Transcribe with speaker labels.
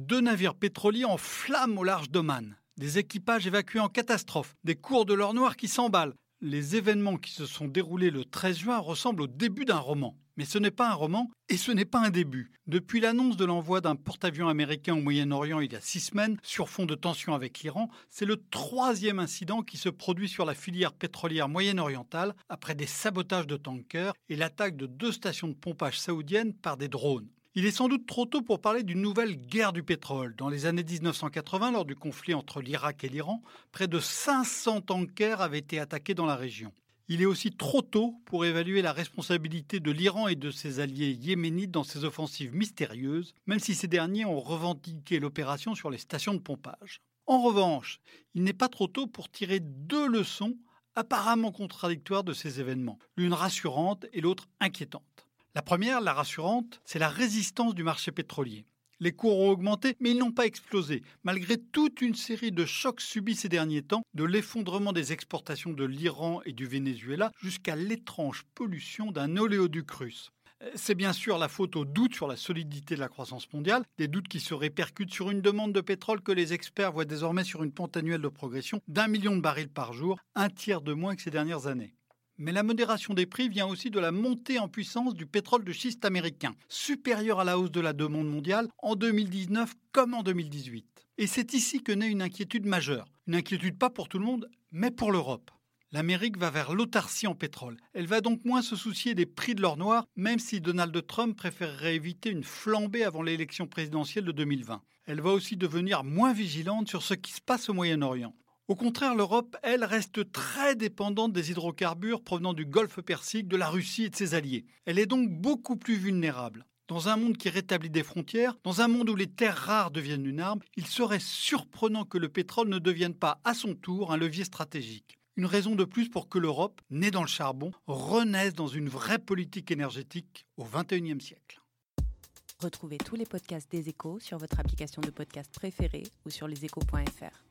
Speaker 1: Deux navires pétroliers en flammes au large d'Oman. Des équipages évacués en catastrophe. Des cours de l'or noir qui s'emballent. Les événements qui se sont déroulés le 13 juin ressemblent au début d'un roman. Mais ce n'est pas un roman et ce n'est pas un début. Depuis l'annonce de l'envoi d'un porte-avions américain au Moyen-Orient il y a six semaines, sur fond de tension avec l'Iran, c'est le troisième incident qui se produit sur la filière pétrolière moyen-orientale après des sabotages de tankers et l'attaque de deux stations de pompage saoudiennes par des drones. Il est sans doute trop tôt pour parler d'une nouvelle guerre du pétrole. Dans les années 1980, lors du conflit entre l'Irak et l'Iran, près de 500 tankers avaient été attaqués dans la région. Il est aussi trop tôt pour évaluer la responsabilité de l'Iran et de ses alliés yéménites dans ces offensives mystérieuses, même si ces derniers ont revendiqué l'opération sur les stations de pompage. En revanche, il n'est pas trop tôt pour tirer deux leçons apparemment contradictoires de ces événements, l'une rassurante et l'autre inquiétante. La première, la rassurante, c'est la résistance du marché pétrolier. Les cours ont augmenté, mais ils n'ont pas explosé, malgré toute une série de chocs subis ces derniers temps, de l'effondrement des exportations de l'Iran et du Venezuela jusqu'à l'étrange pollution d'un oléoduc russe. C'est bien sûr la faute aux doutes sur la solidité de la croissance mondiale, des doutes qui se répercutent sur une demande de pétrole que les experts voient désormais sur une pente annuelle de progression d'un million de barils par jour, un tiers de moins que ces dernières années. Mais la modération des prix vient aussi de la montée en puissance du pétrole de schiste américain, supérieure à la hausse de la demande mondiale en 2019 comme en 2018. Et c'est ici que naît une inquiétude majeure. Une inquiétude pas pour tout le monde, mais pour l'Europe. L'Amérique va vers l'autarcie en pétrole. Elle va donc moins se soucier des prix de l'or noir, même si Donald Trump préférerait éviter une flambée avant l'élection présidentielle de 2020. Elle va aussi devenir moins vigilante sur ce qui se passe au Moyen-Orient. Au contraire, l'Europe, elle, reste très dépendante des hydrocarbures provenant du Golfe Persique, de la Russie et de ses alliés. Elle est donc beaucoup plus vulnérable. Dans un monde qui rétablit des frontières, dans un monde où les terres rares deviennent une arme, il serait surprenant que le pétrole ne devienne pas à son tour un levier stratégique. Une raison de plus pour que l'Europe, née dans le charbon, renaisse dans une vraie politique énergétique au XXIe siècle.
Speaker 2: Retrouvez tous les podcasts des échos sur votre application de podcast préférée ou sur leséchos.fr.